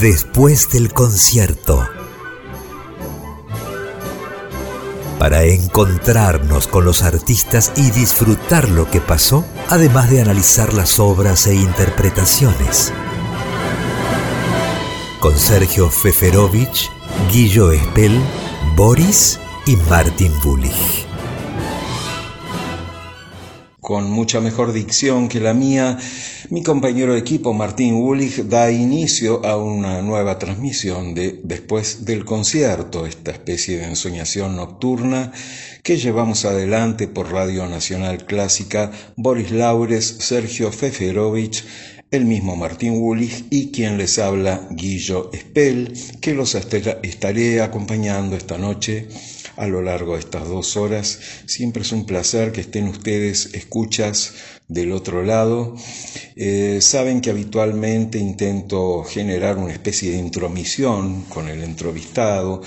Después del concierto. Para encontrarnos con los artistas y disfrutar lo que pasó, además de analizar las obras e interpretaciones. Con Sergio Feferovich, Guillo Espel, Boris y Martin Bullich con mucha mejor dicción que la mía, mi compañero de equipo Martín Wulich da inicio a una nueva transmisión de Después del concierto, esta especie de ensoñación nocturna que llevamos adelante por Radio Nacional Clásica Boris Laures, Sergio Feferovich, el mismo Martín Wulich y quien les habla Guillo Espel, que los estaré acompañando esta noche a lo largo de estas dos horas. Siempre es un placer que estén ustedes escuchas del otro lado. Eh, saben que habitualmente intento generar una especie de intromisión con el entrevistado.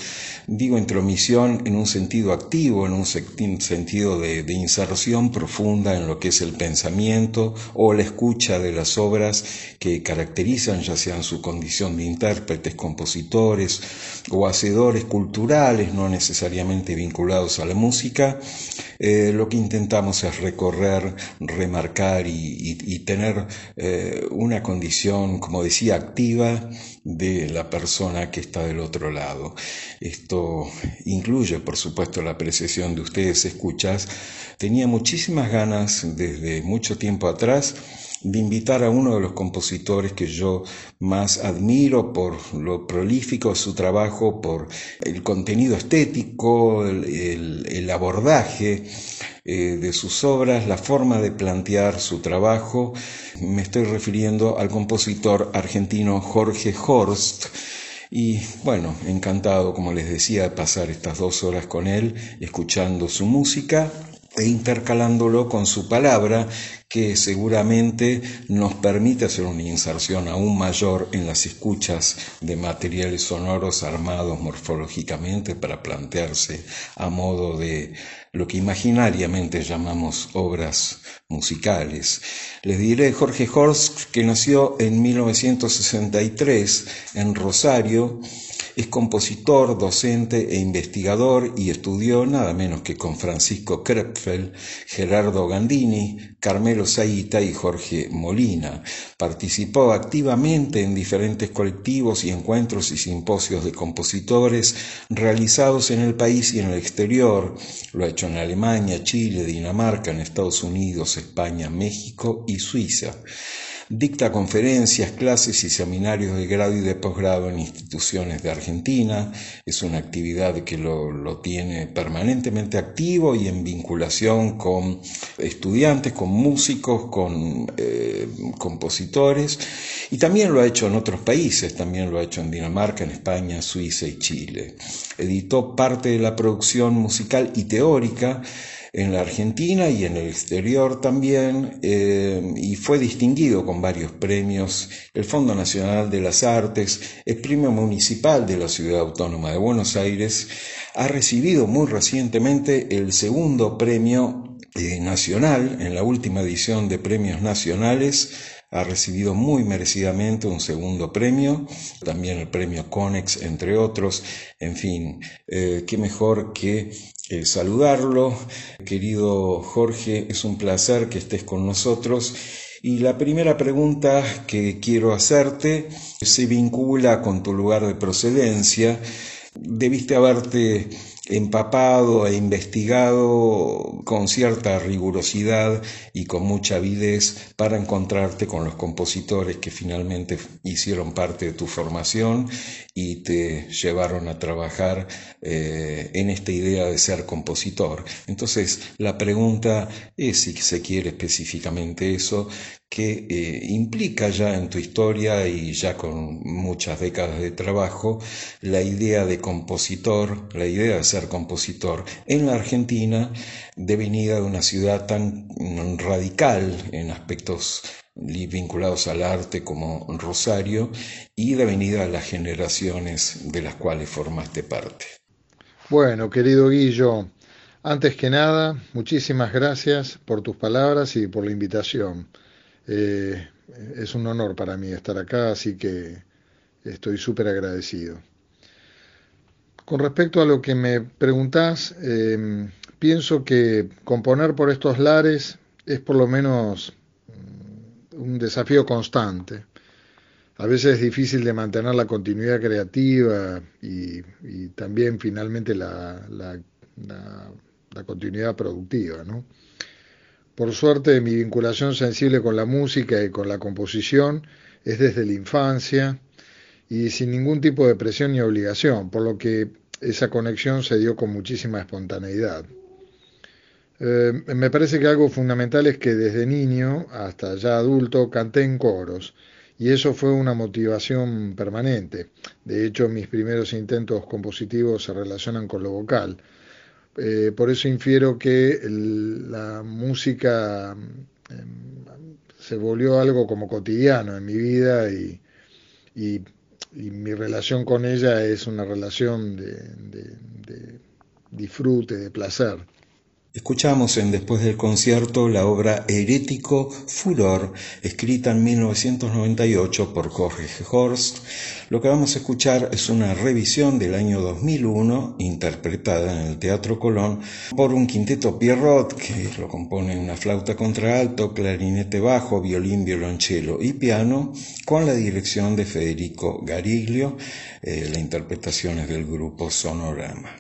Digo intromisión en un sentido activo, en un sentido de, inserción profunda en lo que es el pensamiento o la escucha de las obras que caracterizan ya sean su condición de intérpretes, compositores o hacedores culturales, no necesariamente vinculados a la música. Eh, lo que intentamos es recorrer, remarcar y, tener eh, una condición, como decía, activa de la persona que está del otro lado. Esto incluye, por supuesto, la apreciación de ustedes, escuchas. Tenía muchísimas ganas desde mucho tiempo atrás de invitar a uno de los compositores que yo más admiro por lo prolífico de su trabajo, por el contenido estético, el, abordaje eh, de sus obras, la forma de plantear su trabajo. Me estoy refiriendo al compositor argentino Jorge Horst. Y bueno, encantado, como les decía, de pasar estas dos horas con él, escuchando su música e intercalándolo con su palabra, que seguramente nos permite hacer una inserción aún mayor en las escuchas de materiales sonoros armados morfológicamente para plantearse a modo de lo que imaginariamente llamamos obras musicales. Les diré Jorge Horst, que nació en 1963 en Rosario, es compositor, docente e investigador y estudió nada menos que con Francisco Krepfel, Gerardo Gandini, Carmelo Saita y Jorge Molina. Participó activamente en diferentes colectivos y encuentros y simposios de compositores realizados en el país y en el exterior. Lo ha hecho en Alemania, Chile, Dinamarca, en Estados Unidos, España, México y Suiza. Dicta conferencias, clases y seminarios de grado y de posgrado en instituciones de Argentina. Es una actividad que lo, tiene permanentemente activo y en vinculación con estudiantes, con músicos, con eh, compositores. Y también lo ha hecho en otros países, también lo ha hecho en Dinamarca, en España, Suiza y Chile. Editó parte de la producción musical y teórica en la Argentina y en el exterior también, eh, y fue distinguido con varios premios, el Fondo Nacional de las Artes, el Premio Municipal de la Ciudad Autónoma de Buenos Aires, ha recibido muy recientemente el segundo premio eh, nacional en la última edición de premios nacionales ha recibido muy merecidamente un segundo premio, también el premio Conex, entre otros. En fin, eh, qué mejor que eh, saludarlo. Querido Jorge, es un placer que estés con nosotros. Y la primera pregunta que quiero hacerte se vincula con tu lugar de procedencia. Debiste haberte empapado e investigado con cierta rigurosidad y con mucha avidez para encontrarte con los compositores que finalmente hicieron parte de tu formación y te llevaron a trabajar eh, en esta idea de ser compositor. Entonces, la pregunta es si se quiere específicamente eso, que eh, implica ya en tu historia y ya con muchas décadas de trabajo la idea de compositor, la idea de ser compositor en la Argentina, devenida de una ciudad tan radical en aspectos vinculados al arte como Rosario y devenida a las generaciones de las cuales formaste parte. Bueno, querido Guillo, antes que nada, muchísimas gracias por tus palabras y por la invitación. Eh, es un honor para mí estar acá, así que estoy súper agradecido. Con respecto a lo que me preguntás, em, pienso que componer por estos lares es por lo menos mm, un desafío constante. A veces es difícil de mantener la continuidad creativa y, también finalmente la, la continuidad productiva. ¿no? Por suerte mi vinculación sensible con la música y con la composición es desde la infancia y sin ningún tipo de presión ni obligación, por lo que esa conexión se dio con muchísima espontaneidad. Eh, me parece que algo fundamental es que desde niño hasta ya adulto canté en coros y eso fue una motivación permanente. De hecho, mis primeros intentos compositivos se relacionan con lo vocal. Eh, por eso infiero que la música em, se volvió algo como cotidiano en mi vida y, mi relación con ella es una relación de disfrute, de placer. Escuchamos en Después del concierto la obra Herético Furor, escrita en 1998 por Jorge Horst. Lo que vamos a escuchar es una revisión del año 2001, interpretada en el Teatro Colón por un quinteto Pierrot, que lo compone una flauta contralto, clarinete bajo, violín, violonchelo y piano, con la dirección de Federico Gariglio. Eh, la interpretación es del grupo Sonorama.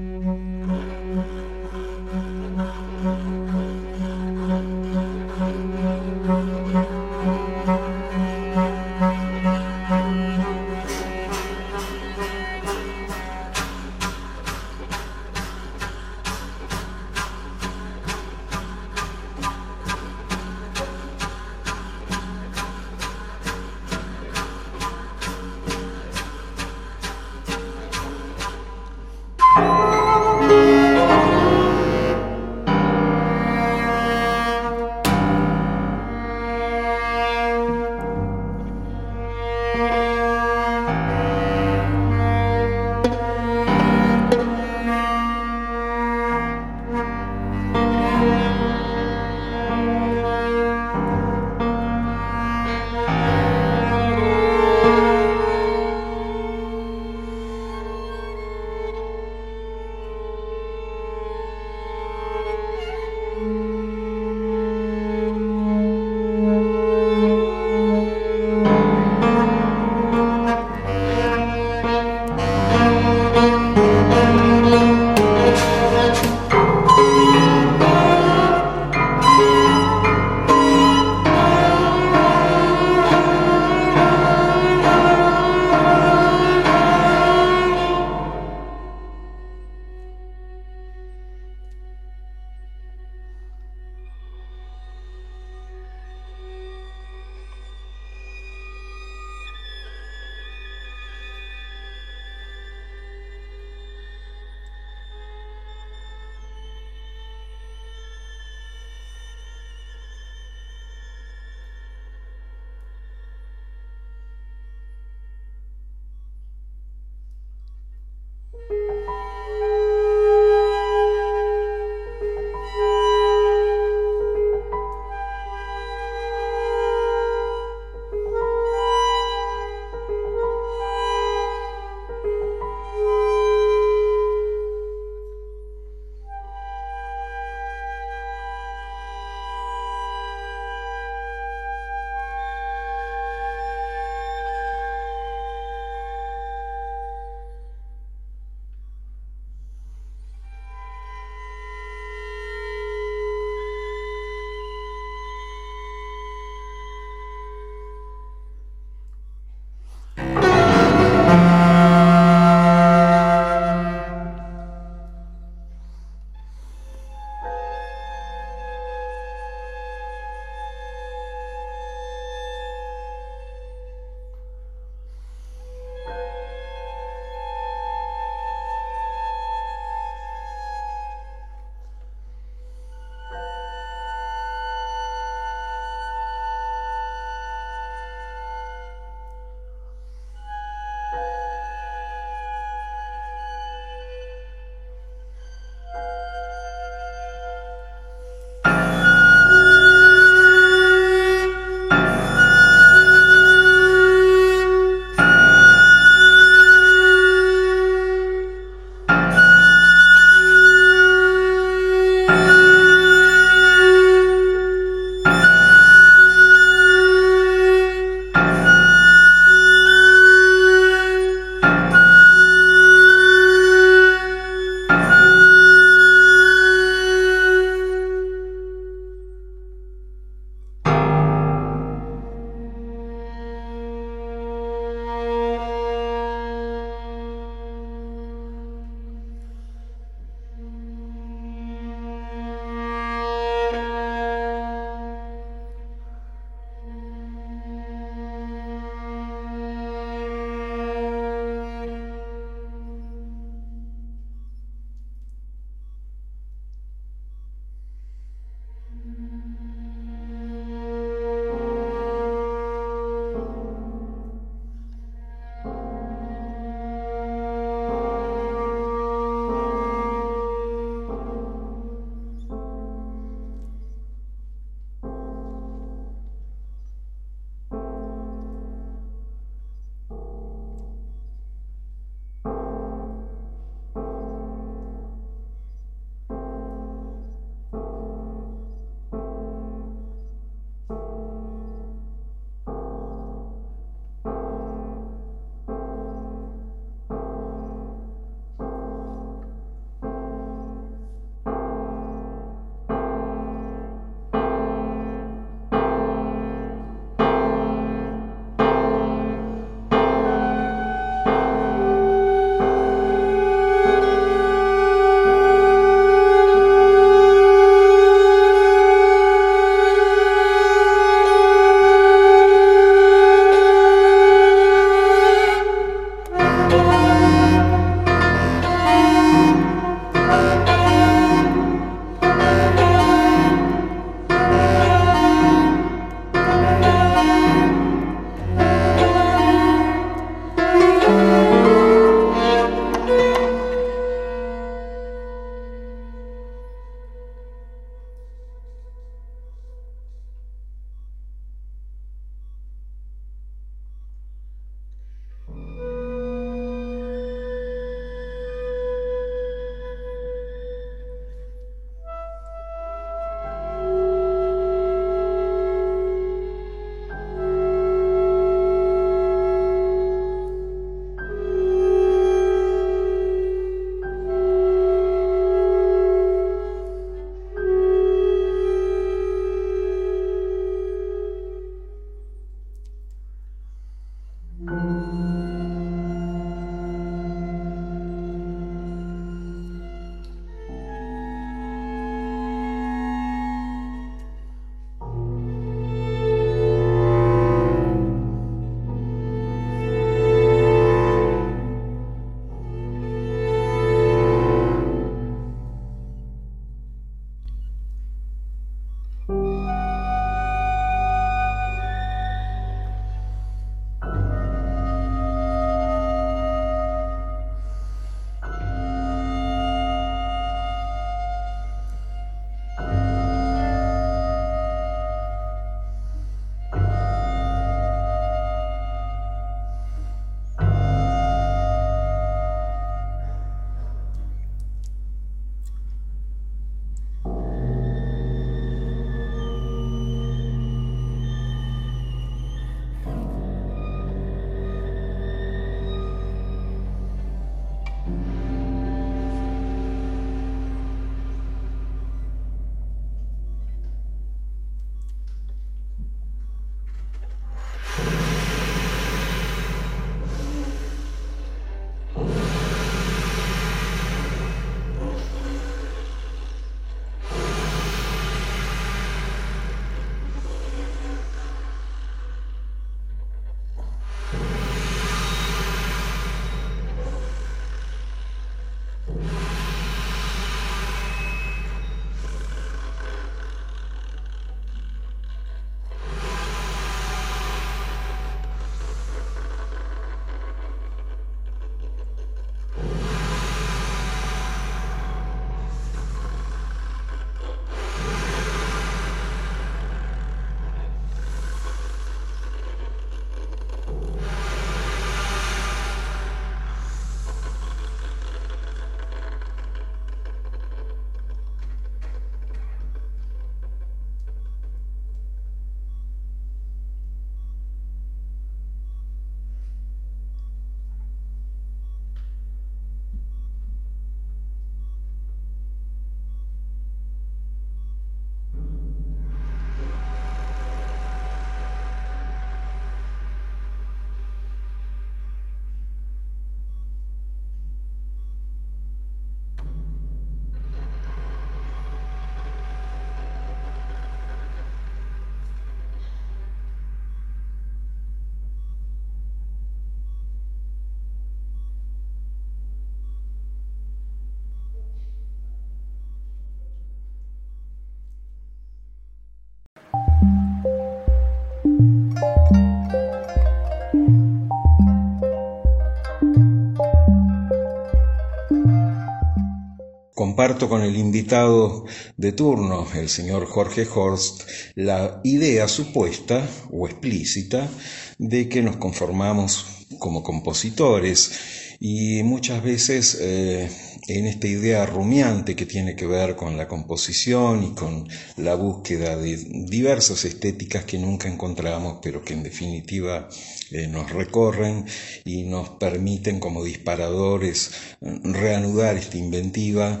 Comparto con el invitado de turno, el señor Jorge Horst, la idea supuesta o explícita de que nos conformamos como compositores y muchas veces eh, en esta idea rumiante que tiene que ver con la composición y con la búsqueda de diversas estéticas que nunca encontramos, pero que en definitiva eh, nos recorren y nos permiten como disparadores reanudar esta inventiva.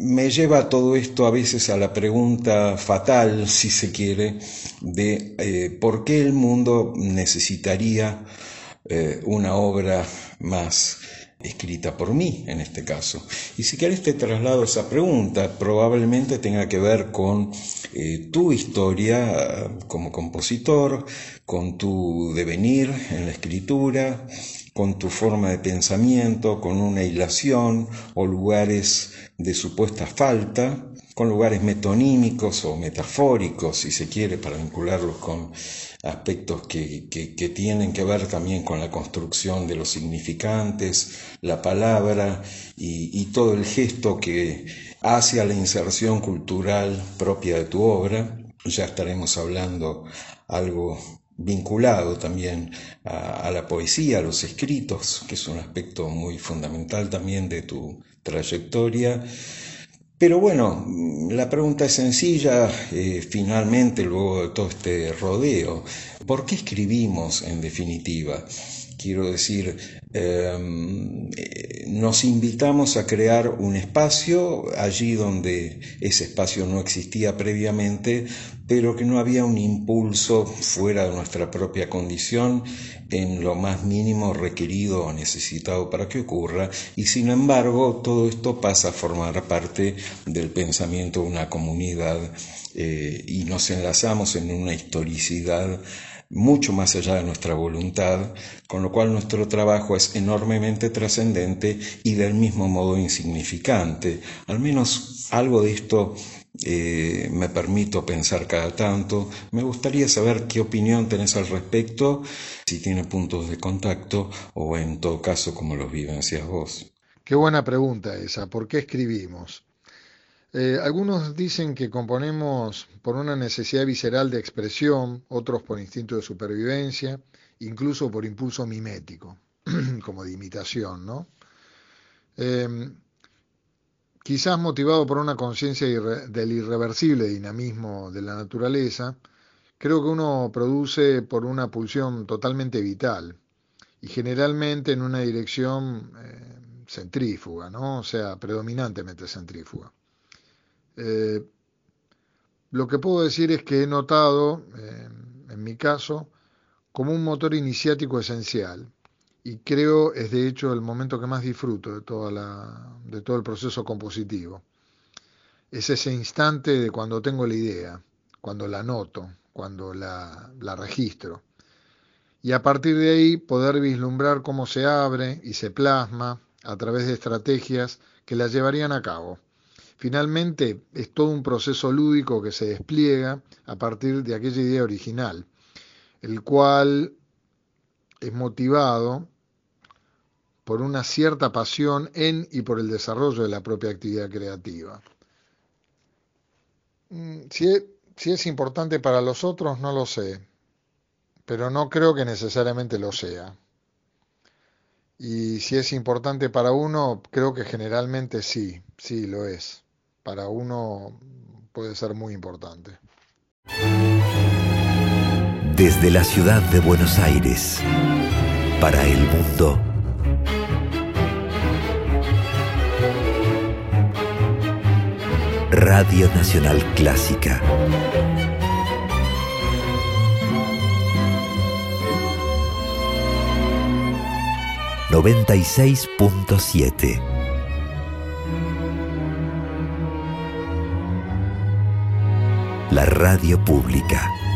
Me lleva todo esto a veces a la pregunta fatal, si se quiere, de eh, por qué el mundo necesitaría eh, una obra más escrita por mí en este caso. Y si quieres te traslado esa pregunta, probablemente tenga que ver con eh, tu historia ah, como compositor, con tu devenir en la escritura, con tu forma de pensamiento, con una hilación o lugares de supuesta falta, con lugares metonímicos o metafóricos, si se quiere, para vincularlos con aspectos que, tienen que ver también con la construcción de los significantes, la palabra y, todo el gesto que hace a la inserción cultural propia de tu obra. Ya estaremos hablando algo vinculado también a, a, la poesía, a los escritos, que es un aspecto muy fundamental también de tu trayectoria. Pero bueno, la pregunta es sencilla, eh, finalmente, luego de todo este rodeo, ¿por qué escribimos en definitiva? Quiero decir, eh, nos invitamos a crear un espacio allí donde ese espacio no existía previamente, pero que no había un impulso fuera de nuestra propia condición en lo más mínimo requerido o necesitado para que ocurra. Y sin embargo todo esto pasa a formar parte del pensamiento de una comunidad eh, y nos enlazamos en una historicidad mucho más allá de nuestra voluntad, con lo cual nuestro trabajo es enormemente trascendente y del mismo modo insignificante. Al menos algo de esto eh, me permito pensar cada tanto. Me gustaría saber qué opinión tenés al respecto, si tiene puntos de contacto o en todo caso cómo los vivencias vos. Qué buena pregunta esa. ¿Por qué escribimos? Eh, algunos dicen que componemos por una necesidad visceral de expresión, otros por instinto de supervivencia, incluso por impulso mimético, como de imitación, ¿no? Em, quizás motivado por una conciencia del irreversible dinamismo de la naturaleza, creo que uno produce por una pulsión totalmente vital y generalmente en una dirección eh, centrífuga, ¿no? O sea, predominantemente centrífuga. Eh, lo que puedo decir es que he notado, en mi caso, como un motor iniciático esencial y creo es de hecho el momento que más disfruto de, toda la, de todo el proceso compositivo. Es ese instante de cuando tengo la idea, cuando la noto, cuando la, la registro. Y a partir de ahí poder vislumbrar cómo se abre y se plasma a través de estrategias que la llevarían a cabo. Finalmente es todo un proceso lúdico que se despliega a partir de aquella idea original, el cual es motivado por una cierta pasión en y por el desarrollo de la propia actividad creativa. Mm, si es, si es importante para los otros, no lo sé, pero no creo que necesariamente lo sea. Y si es importante para uno, creo que generalmente sí, sí lo es para uno puede ser muy importante. Desde la ciudad de Buenos Aires, para el mundo. Radio Nacional Clásica. ...96.7 La radio pública.